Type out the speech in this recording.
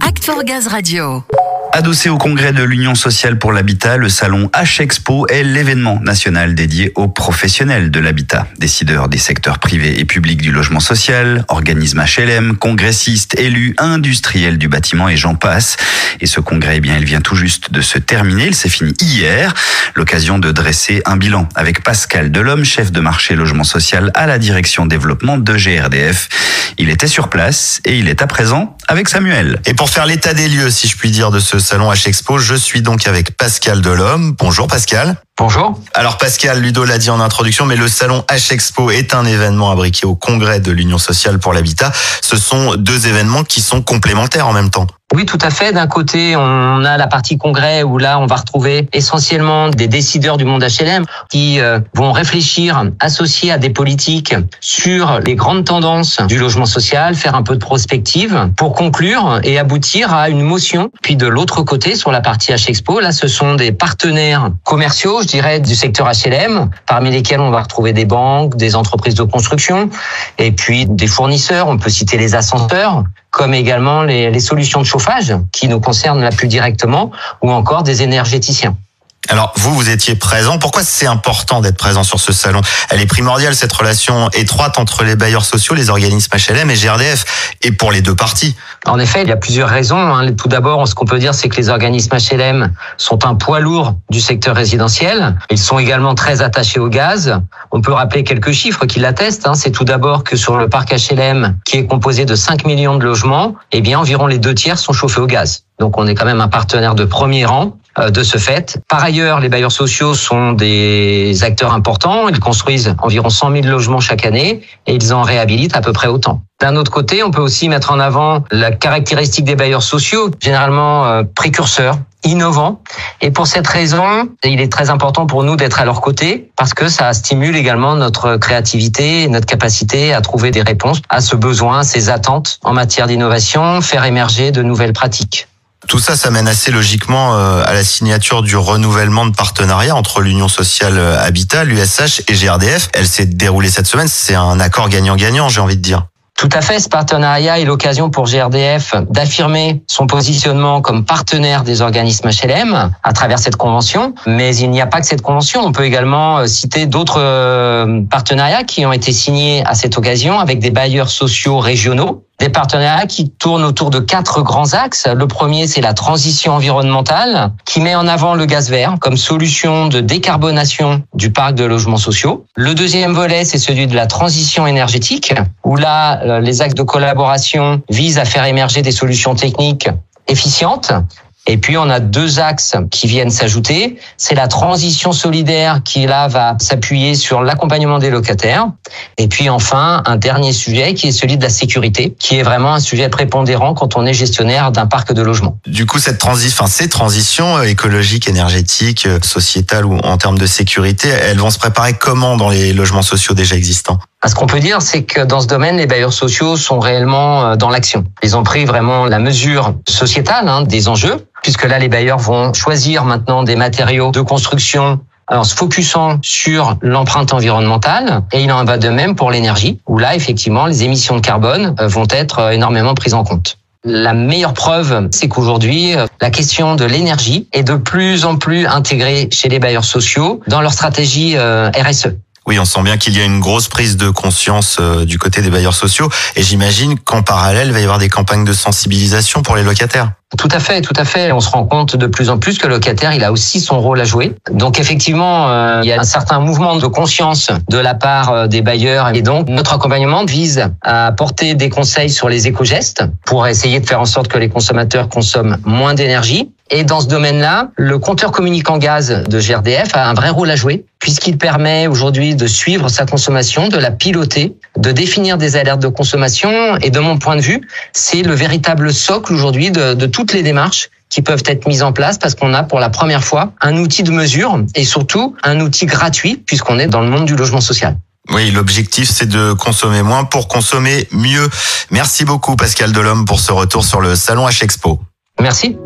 Act for Gaz Radio. Adossé au congrès de l'Union sociale pour l'habitat, le salon H-Expo est l'événement national dédié aux professionnels de l'habitat, décideurs des secteurs privés et publics du logement social, organismes HLM, congressistes, élus, industriels du bâtiment et j'en passe. Et ce congrès, eh bien, il vient tout juste de se terminer. Il s'est fini hier. L'occasion de dresser un bilan avec Pascal Delhomme, chef de marché logement social à la direction développement de GRDF. Il était sur place et il est à présent avec Samuel. Et pour faire l'état des lieux, si je puis dire, de ce salon H-Expo, je suis donc avec Pascal Delhomme. Bonjour Pascal. Bonjour. Alors Pascal, Ludo l'a dit en introduction, mais le salon H-Expo est un événement abriqué au congrès de l'Union sociale pour l'habitat. Ce sont deux événements qui sont complémentaires en même temps. Oui, tout à fait. D'un côté, on a la partie congrès où là, on va retrouver essentiellement des décideurs du monde HLM qui euh, vont réfléchir, associés à des politiques sur les grandes tendances du logement social, faire un peu de prospective pour conclure et aboutir à une motion. Puis de l'autre côté, sur la partie H-Expo, là, ce sont des partenaires commerciaux, je dirais, du secteur HLM, parmi lesquels on va retrouver des banques, des entreprises de construction et puis des fournisseurs. On peut citer les ascenseurs comme également les, solutions de chauffage qui nous concernent la plus directement, ou encore des énergéticiens. Alors vous, vous étiez présent. Pourquoi c'est important d'être présent sur ce salon? Elle est primordiale cette relation étroite entre les bailleurs sociaux, les organismes HLM et GRDF, et pour les deux parties. En effet, il y a plusieurs raisons. hein. Tout d'abord, ce qu'on peut dire, c'est que les organismes HLM sont un poids lourd du secteur résidentiel. Ils sont également très attachés au gaz. On peut rappeler quelques chiffres qui l'attestent. hein. C'est tout d'abord que sur le parc HLM, qui est composé de 5 millions de logements, eh bien environ les deux tiers sont chauffés au gaz. Donc on est quand même un partenaire de premier rang de ce fait. Par ailleurs, les bailleurs sociaux sont des acteurs importants. Ils construisent environ 100 000 logements chaque année et ils en réhabilitent à peu près autant. D'un autre côté, on peut aussi mettre en avant la caractéristique des bailleurs sociaux, généralement euh, précurseurs, innovants. Et pour cette raison, il est très important pour nous d'être à leur côté parce que ça stimule également notre créativité et notre capacité à trouver des réponses à ce besoin, à ces attentes en matière d'innovation, faire émerger de nouvelles pratiques. Tout ça, ça mène assez logiquement euh, à la signature du renouvellement de partenariat entre l'Union sociale euh, Habitat, l'USH et GRDF. Elle s'est déroulée cette semaine. C'est un accord gagnant-gagnant, j'ai envie de dire. Tout à fait, ce partenariat est l'occasion pour GRDF d'affirmer son positionnement comme partenaire des organismes HLM à travers cette convention. Mais il n'y a pas que cette convention. On peut également euh, citer d'autres partenariats qui ont été signés à cette occasion avec des bailleurs sociaux régionaux. Des partenariats qui tournent autour de quatre grands axes. Le premier, c'est la transition environnementale, qui met en avant le gaz vert comme solution de décarbonation du parc de logements sociaux. Le deuxième volet, c'est celui de la transition énergétique, où là, euh, les axes de collaboration visent à faire émerger des solutions techniques efficientes et puis on a deux axes qui viennent s'ajouter. C'est la transition solidaire qui là va s'appuyer sur l'accompagnement des locataires. Et puis enfin un dernier sujet qui est celui de la sécurité, qui est vraiment un sujet prépondérant quand on est gestionnaire d'un parc de logements. Du coup, cette transition, enfin, ces transitions euh, écologiques, énergétiques, euh, sociétales ou en termes de sécurité, elles vont se préparer comment dans les logements sociaux déjà existants? Ce qu'on peut dire, c'est que dans ce domaine, les bailleurs sociaux sont réellement euh, dans l'action. Ils ont pris vraiment la mesure sociétale hein, des enjeux puisque là, les bailleurs vont choisir maintenant des matériaux de construction en se focusant sur l'empreinte environnementale. Et il en va de même pour l'énergie, où là, effectivement, les émissions de carbone euh, vont être euh, énormément prises en compte. La meilleure preuve, c'est qu'aujourd'hui, la question de l'énergie est de plus en plus intégrée chez les bailleurs sociaux dans leur stratégie RSE. Oui, on sent bien qu'il y a une grosse prise de conscience du côté des bailleurs sociaux et j'imagine qu'en parallèle, il va y avoir des campagnes de sensibilisation pour les locataires. Tout à fait, tout à fait. On se rend compte de plus en plus que le locataire, il a aussi son rôle à jouer. Donc effectivement, euh, il y a un certain mouvement de conscience de la part euh, des bailleurs. Et donc, notre accompagnement vise à apporter des conseils sur les éco-gestes pour essayer de faire en sorte que les consommateurs consomment moins d'énergie. Et dans ce domaine-là, le compteur communicant gaz de GRDF a un vrai rôle à jouer puisqu'il permet aujourd'hui de suivre sa consommation, de la piloter, de définir des alertes de consommation. Et de mon point de vue, c'est le véritable socle aujourd'hui de, de toutes les démarches qui peuvent être mises en place parce qu'on a pour la première fois un outil de mesure et surtout un outil gratuit puisqu'on est dans le monde du logement social. Oui, l'objectif c'est de consommer moins pour consommer mieux. Merci beaucoup Pascal Delhomme pour ce retour sur le salon H Expo. Merci.